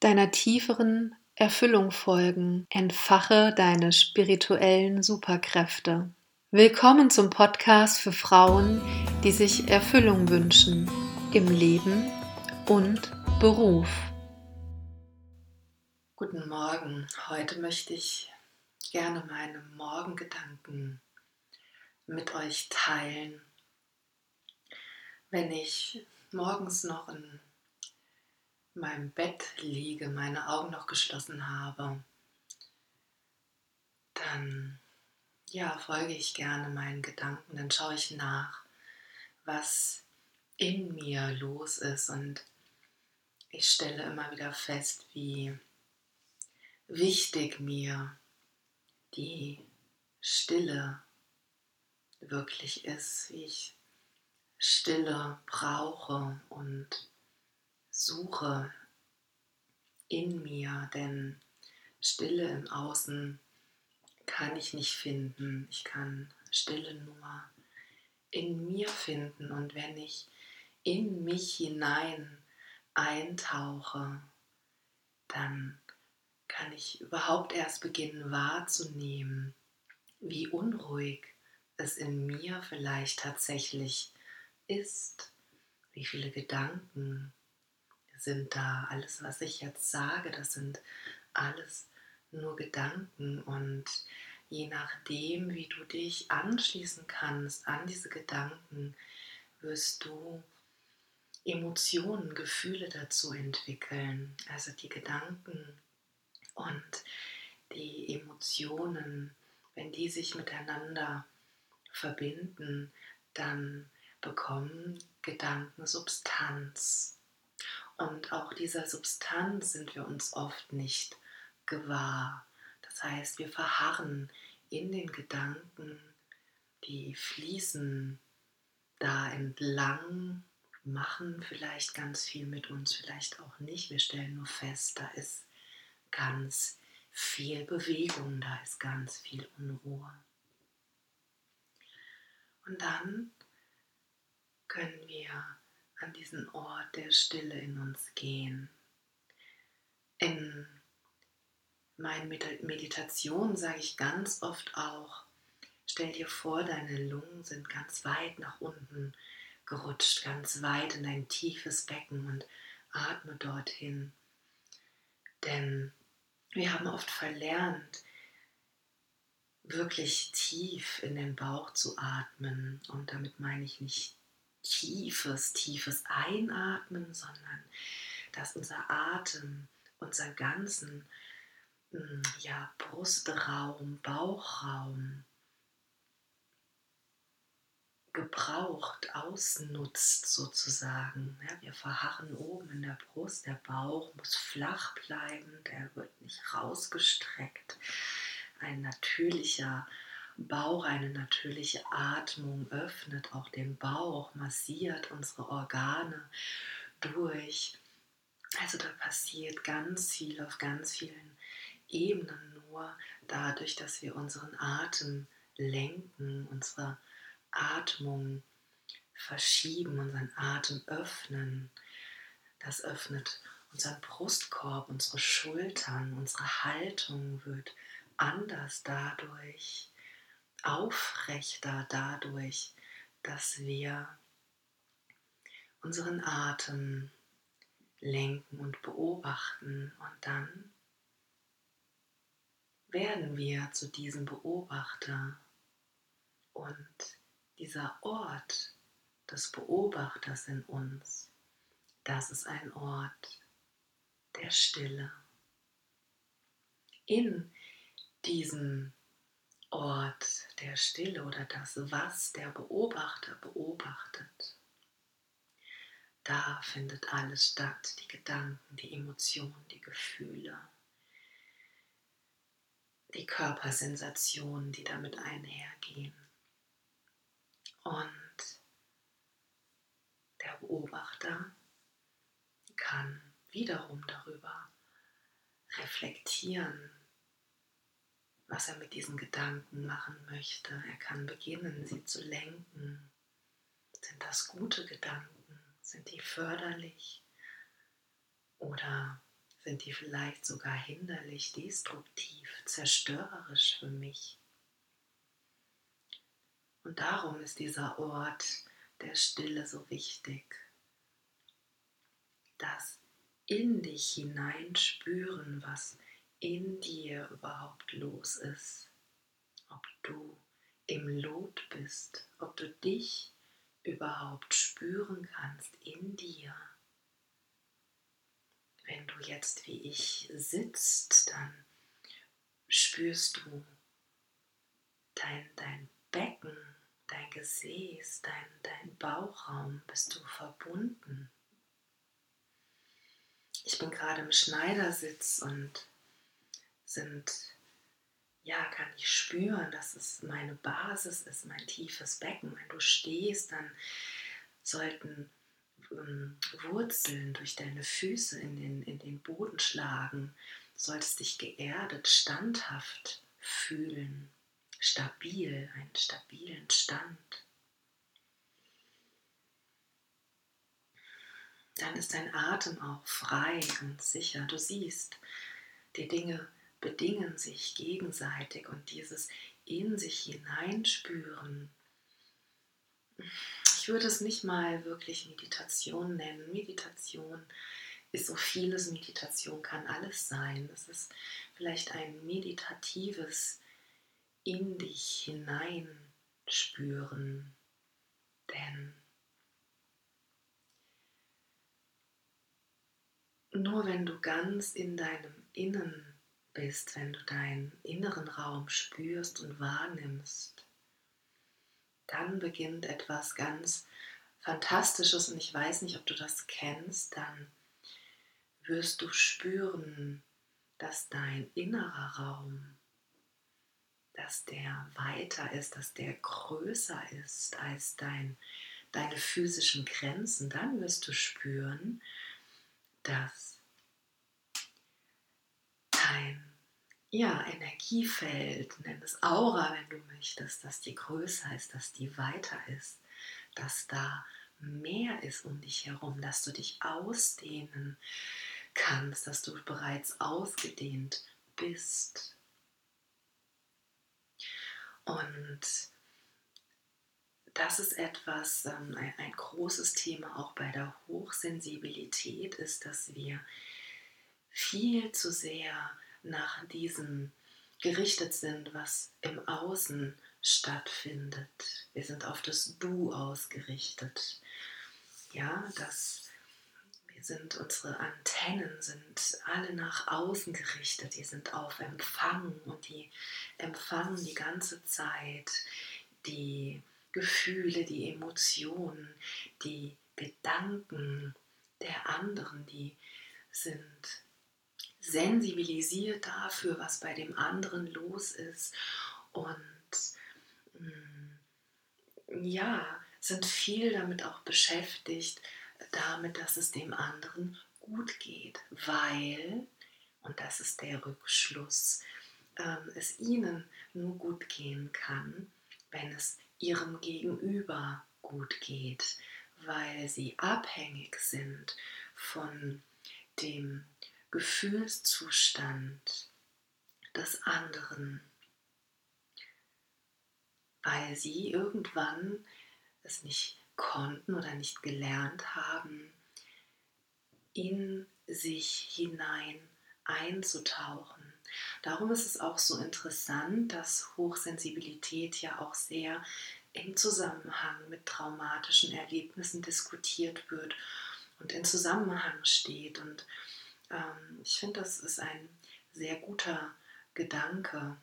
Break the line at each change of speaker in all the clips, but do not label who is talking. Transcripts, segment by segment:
deiner tieferen Erfüllung folgen. Entfache deine spirituellen Superkräfte. Willkommen zum Podcast für Frauen, die sich Erfüllung wünschen im Leben und Beruf.
Guten Morgen. Heute möchte ich gerne meine Morgengedanken mit euch teilen. Wenn ich morgens noch in meinem Bett liege, meine Augen noch geschlossen habe, dann ja, folge ich gerne meinen Gedanken, dann schaue ich nach, was in mir los ist und ich stelle immer wieder fest, wie wichtig mir die Stille wirklich ist, wie ich Stille brauche und suche in mir, denn Stille im Außen kann ich nicht finden. Ich kann Stille nur in mir finden. Und wenn ich in mich hinein eintauche, dann kann ich überhaupt erst beginnen wahrzunehmen, wie unruhig es in mir vielleicht tatsächlich ist, wie viele Gedanken sind da, alles, was ich jetzt sage, das sind alles nur Gedanken und je nachdem, wie du dich anschließen kannst an diese Gedanken, wirst du Emotionen, Gefühle dazu entwickeln. Also die Gedanken und die Emotionen, wenn die sich miteinander verbinden, dann bekommen Gedanken Substanz. Und auch dieser Substanz sind wir uns oft nicht gewahr. Das heißt, wir verharren in den Gedanken, die fließen da entlang, machen vielleicht ganz viel mit uns, vielleicht auch nicht. Wir stellen nur fest, da ist ganz viel Bewegung, da ist ganz viel Unruhe. Und dann können wir an diesen Ort der Stille in uns gehen. In meinen Meditationen sage ich ganz oft auch, stell dir vor, deine Lungen sind ganz weit nach unten gerutscht, ganz weit in ein tiefes Becken und atme dorthin. Denn wir haben oft verlernt, wirklich tief in den Bauch zu atmen. Und damit meine ich nicht tiefes, tiefes Einatmen, sondern dass unser Atem, unser ganzen hm, ja, Brustraum, Bauchraum gebraucht, ausnutzt sozusagen. Ja, wir verharren oben in der Brust, der Bauch muss flach bleiben, der wird nicht rausgestreckt. Ein natürlicher Bauch, eine natürliche Atmung öffnet auch den Bauch, massiert unsere Organe durch. Also da passiert ganz viel auf ganz vielen Ebenen nur dadurch, dass wir unseren Atem lenken, unsere Atmung verschieben, unseren Atem öffnen. Das öffnet unseren Brustkorb, unsere Schultern, unsere Haltung wird anders dadurch aufrechter dadurch, dass wir unseren Atem lenken und beobachten und dann werden wir zu diesem Beobachter und dieser Ort des Beobachters in uns, das ist ein Ort der Stille. In diesem Ort der Stille oder das, was der Beobachter beobachtet. Da findet alles statt, die Gedanken, die Emotionen, die Gefühle, die Körpersensationen, die damit einhergehen. Und der Beobachter kann wiederum darüber reflektieren, was er mit diesen Gedanken machen möchte. Er kann beginnen, sie zu lenken. Sind das gute Gedanken? Sind die förderlich? Oder Sind die vielleicht sogar hinderlich, destruktiv, zerstörerisch für mich? Und darum ist dieser Ort der Stille so wichtig. Das in dich hineinspüren, was in dir überhaupt los ist. Ob du im Lot bist, ob du dich überhaupt spüren kannst in dir. Wenn du jetzt wie ich sitzt, dann spürst du dein, dein Becken, dein Gesäß, dein, dein Bauchraum, bist du verbunden. Ich bin gerade im Schneidersitz und sind, ja, kann ich spüren, dass es meine Basis ist, mein tiefes Becken. Wenn du stehst, dann sollten ähm, Wurzeln durch deine Füße in den, in den Boden schlagen. Du solltest dich geerdet, standhaft fühlen, stabil, einen stabilen Stand. Dann ist dein Atem auch frei und sicher. Du siehst, die Dinge bedingen sich gegenseitig und dieses in sich hineinspüren. Ich würde es nicht mal wirklich Meditation nennen. Meditation ist so vieles. Meditation kann alles sein. Es ist vielleicht ein meditatives in dich hineinspüren. Denn nur wenn du ganz in deinem Innen bist, wenn du deinen inneren Raum spürst und wahrnimmst, dann beginnt etwas ganz Fantastisches und ich weiß nicht, ob du das kennst, dann wirst du spüren, dass dein innerer Raum, dass der weiter ist, dass der größer ist als dein, deine physischen Grenzen. Dann wirst du spüren, dass dein ja, Energiefeld, nenn es Aura, wenn du möchtest, dass die größer ist, dass die weiter ist, dass da mehr ist um dich herum, dass du dich ausdehnen kannst, dass du bereits ausgedehnt bist. Und das ist etwas, ähm, ein, ein großes Thema auch bei der Hochsensibilität ist, dass wir viel zu sehr nach diesem gerichtet sind, was im Außen stattfindet. Wir sind auf das Du ausgerichtet. Ja, das wir sind unsere Antennen sind alle nach außen gerichtet. Die sind auf Empfang und die empfangen die ganze Zeit die Gefühle, die Emotionen, die Gedanken der anderen, die sind sensibilisiert dafür, was bei dem anderen los ist. Und mm, ja, sind viel damit auch beschäftigt, damit, dass es dem anderen gut geht, weil, und das ist der Rückschluss, ähm, es ihnen nur gut gehen kann, wenn es ihrem Gegenüber gut geht, weil sie abhängig sind von dem Gefühlszustand des anderen, weil sie irgendwann es nicht konnten oder nicht gelernt haben, in sich hinein einzutauchen. Darum ist es auch so interessant, dass Hochsensibilität ja auch sehr im Zusammenhang mit traumatischen Erlebnissen diskutiert wird und in Zusammenhang steht. Und ähm, ich finde, das ist ein sehr guter Gedanke.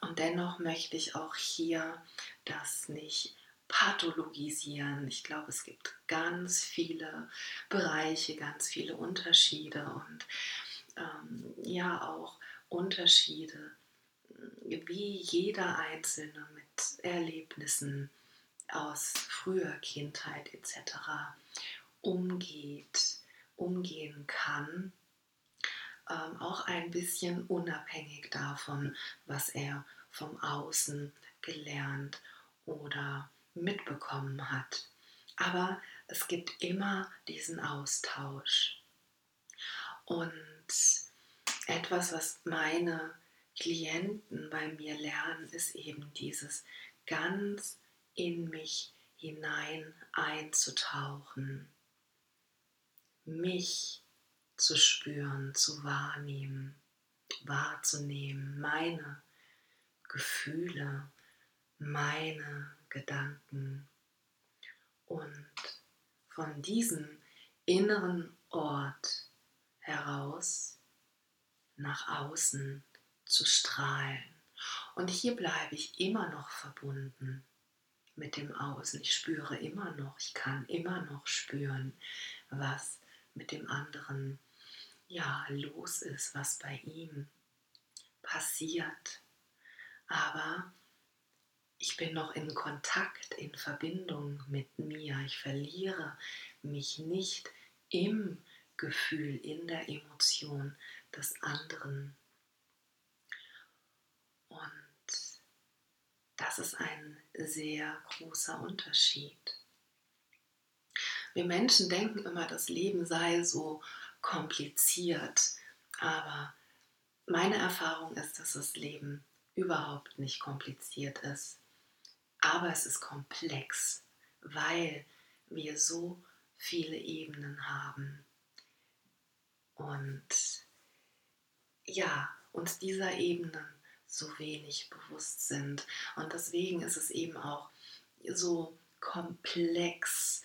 Und dennoch möchte ich auch hier das nicht pathologisieren. Ich glaube, es gibt ganz viele Bereiche, ganz viele Unterschiede und ähm, ja auch Unterschiede, wie jeder Einzelne mit Erlebnissen aus früher Kindheit etc. umgeht umgehen kann, ähm, auch ein bisschen unabhängig davon, was er vom Außen gelernt oder mitbekommen hat. Aber es gibt immer diesen Austausch. Und etwas, was meine Klienten bei mir lernen, ist eben dieses ganz in mich hinein einzutauchen, mich zu spüren, zu wahrnehmen, wahrzunehmen, meine Gefühle, meine Gedanken. Und von diesem inneren Ort heraus nach außen zu strahlen. Und hier bleibe ich immer noch verbunden mit dem Außen. Ich spüre immer noch, ich kann immer noch spüren, was mit dem anderen ja los ist, was bei ihm passiert. Aber ich bin noch in Kontakt, in Verbindung mit mir. Ich verliere mich nicht im Gefühl, in der Emotion des anderen. Und das ist ein sehr großer Unterschied. Wir Menschen denken immer, das Leben sei so kompliziert, aber meine Erfahrung ist, dass das Leben überhaupt nicht kompliziert ist. Aber es ist komplex, weil wir so viele Ebenen haben. Und ja, uns dieser Ebenen so wenig bewusst sind. Und deswegen ist es eben auch so komplex,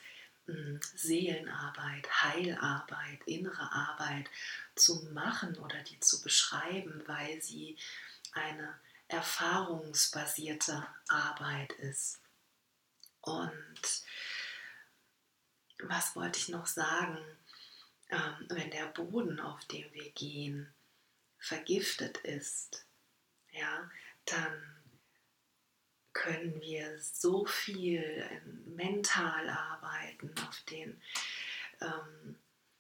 Seelenarbeit, Heilarbeit, innere Arbeit zu machen oder die zu beschreiben, weil sie eine erfahrungsbasierte Arbeit ist. Und was wollte ich noch sagen? Ähm, wenn der Boden, auf dem wir gehen, vergiftet ist, ja, dann können wir so viel mental arbeiten den ähm,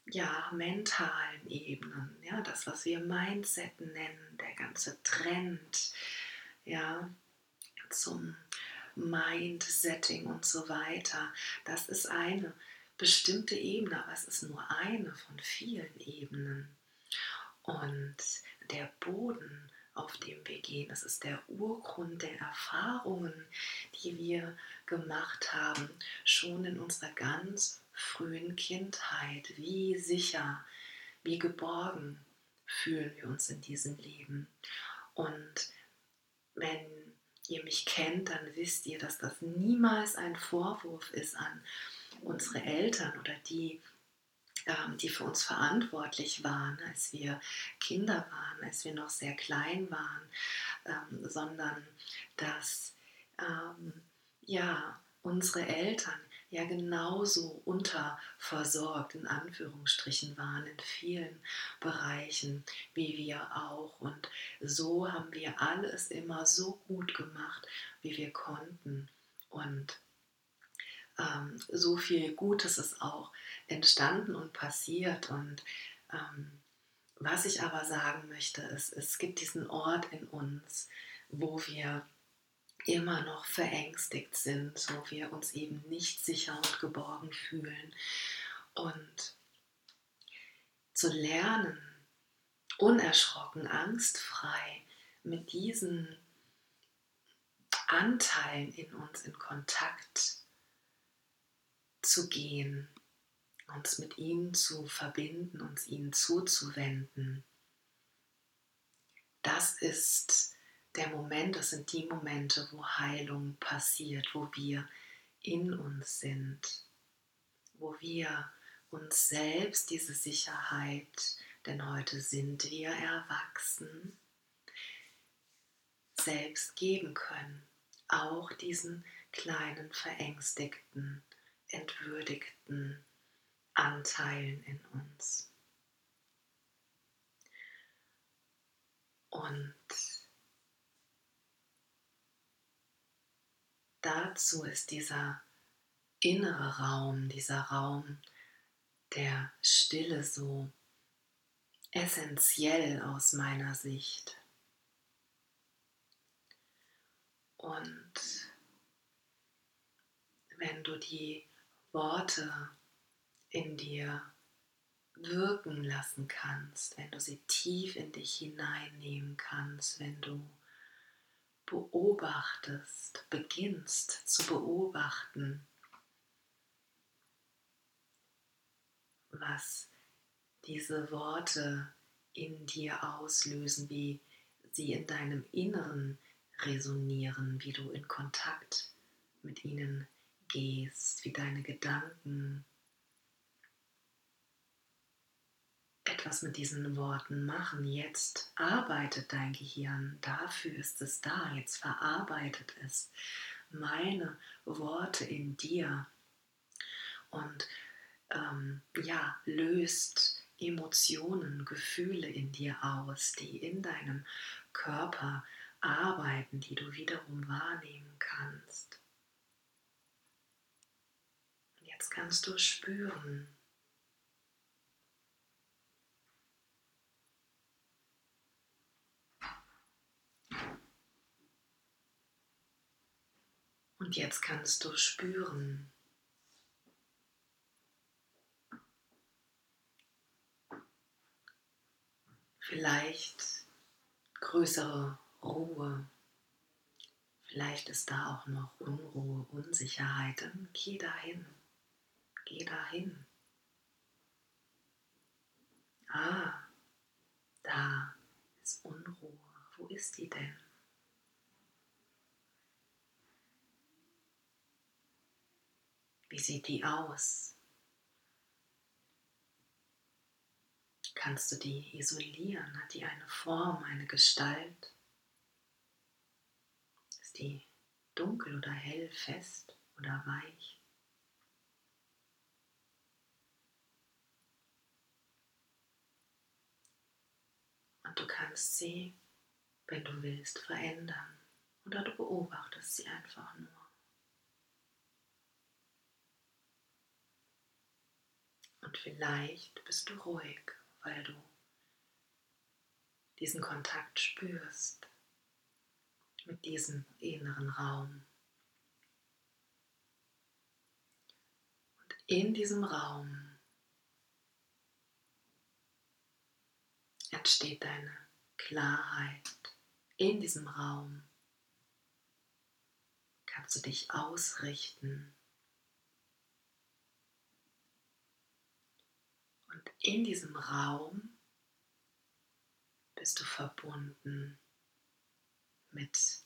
ja, mentalen Ebenen, ja, das, was wir Mindset nennen, der ganze Trend, ja, zum Mindsetting und so weiter. Das ist eine bestimmte Ebene, aber es ist nur eine von vielen Ebenen. Und der Boden, auf dem wir gehen, das ist der Urgrund der Erfahrungen, die wir gemacht haben, schon in unserer ganz frühen Kindheit. Wie sicher, wie geborgen fühlen wir uns in diesem Leben. Und wenn ihr mich kennt, dann wisst ihr, dass das niemals ein Vorwurf ist an unsere Eltern oder die, ähm, die für uns verantwortlich waren, als wir Kinder waren, als wir noch sehr klein waren, ähm, sondern dass ähm, ja unsere Eltern ja genauso unterversorgt in Anführungsstrichen waren in vielen Bereichen wie wir auch. Und so haben wir alles immer so gut gemacht, wie wir konnten. Und ähm, so viel Gutes ist auch entstanden und passiert. Und ähm, was ich aber sagen möchte, ist, es gibt diesen Ort in uns, wo wir immer noch verängstigt sind, wo wir uns eben nicht sicher und geborgen fühlen. Und zu lernen, unerschrocken, angstfrei mit diesen Anteilen in uns in Kontakt zu gehen, uns mit ihnen zu verbinden, uns ihnen zuzuwenden. Das ist der Moment, das sind die Momente, wo Heilung passiert, wo wir in uns sind, wo wir uns selbst diese Sicherheit, denn heute sind wir erwachsen, selbst geben können, auch diesen kleinen verängstigten, entwürdigten Anteilen in uns. Und dazu ist dieser innere Raum, dieser Raum der Stille so essentiell aus meiner Sicht. Und wenn du die Worte in dir wirken lassen kannst, wenn du sie tief in dich hineinnehmen kannst, wenn du beobachtest, beginnst zu beobachten, was diese Worte in dir auslösen, wie sie in deinem Inneren resonieren, wie du in Kontakt mit ihnen gehst, wie deine Gedanken etwas mit diesen Worten machen. Jetzt arbeitet dein Gehirn, dafür ist es da, jetzt verarbeitet es meine Worte in dir und ähm, ja, löst Emotionen, Gefühle in dir aus, die in deinem Körper arbeiten, die du wiederum wahrnehmen kannst. Jetzt kannst du spüren, Und jetzt kannst du spüren, vielleicht größere Ruhe. Vielleicht ist da auch noch Unruhe, Unsicherheit. Geh dahin. Geh dahin. Ah, da ist Unruhe. Wo ist die denn? Wie sieht die aus? Kannst du die isolieren? Hat die eine Form, eine Gestalt? Ist die dunkel oder hell, fest oder weich? Und du kannst sie, wenn du willst, verändern oder du beobachtest sie einfach nur. Und vielleicht bist du ruhig weil du diesen Kontakt spürst mit diesem inneren Raum. Und in diesem Raum entsteht deine Klarheit. In diesem Raum kannst du dich ausrichten in diesem Raum bist du verbunden mit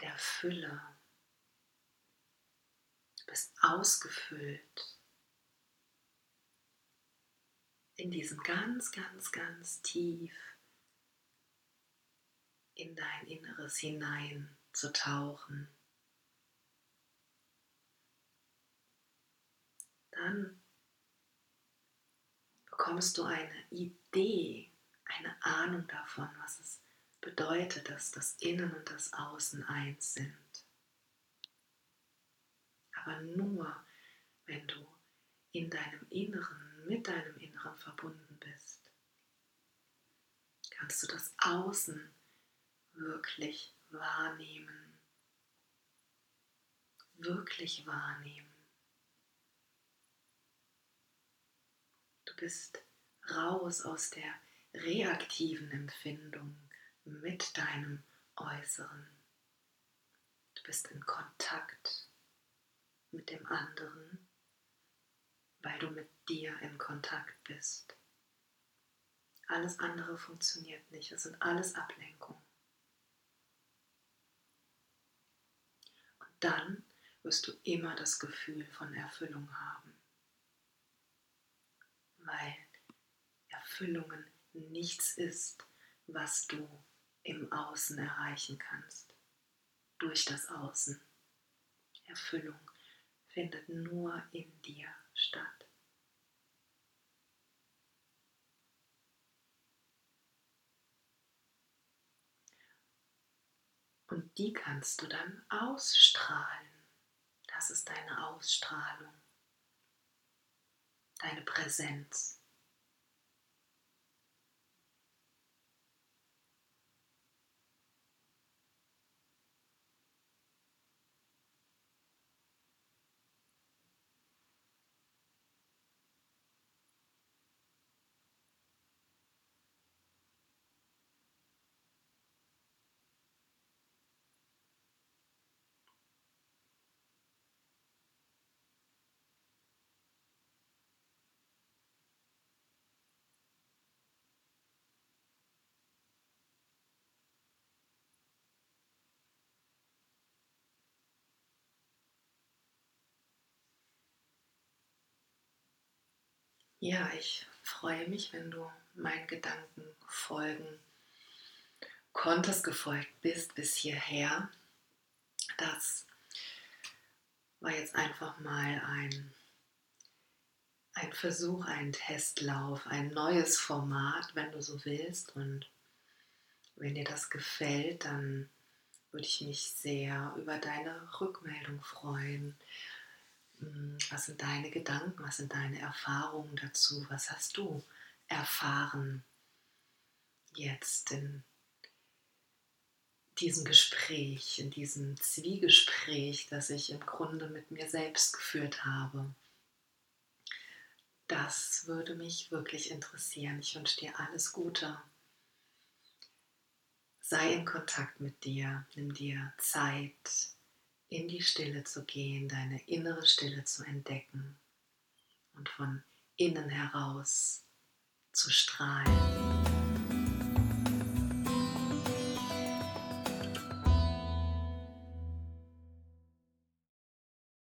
der Fülle. Du bist ausgefüllt in diesem ganz, ganz, ganz tief in dein Inneres hinein zu tauchen. Dann bekommst du eine Idee, eine Ahnung davon, was es bedeutet, dass das Innen und das Außen eins sind. Aber nur, wenn du in deinem Inneren, mit deinem Inneren verbunden bist, kannst du das Außen wirklich wahrnehmen. Wirklich wahrnehmen. bist raus aus der reaktiven Empfindung mit deinem Äußeren. Du bist in Kontakt mit dem anderen, weil du mit dir in Kontakt bist. Alles andere funktioniert nicht. Es sind alles Ablenkungen. Dann wirst du immer das Gefühl von Erfüllung haben weil Erfüllungen nichts ist, was du im Außen erreichen kannst, durch das Außen. Erfüllung findet nur in dir statt. Und die kannst du dann ausstrahlen. Das ist deine Ausstrahlung deine Präsenz. Ja, ich freue mich, wenn du meinen Gedanken folgen konntest, gefolgt bist bis hierher. Das war jetzt einfach mal ein, ein Versuch, ein Testlauf, ein neues Format, wenn du so willst. Und wenn dir das gefällt, dann würde ich mich sehr über deine Rückmeldung freuen. Hm, was sind deine Gedanken? Was sind deine Erfahrungen dazu? Was hast du erfahren jetzt in diesem Gespräch, in diesem Zwiegespräch, das ich im Grunde mit mir selbst geführt habe? Das würde mich wirklich interessieren. Ich wünsche dir alles Gute. Sei in Kontakt mit dir, nimm dir Zeit, in die Stille zu gehen, deine innere Stille zu entdecken und von innen heraus zu strahlen.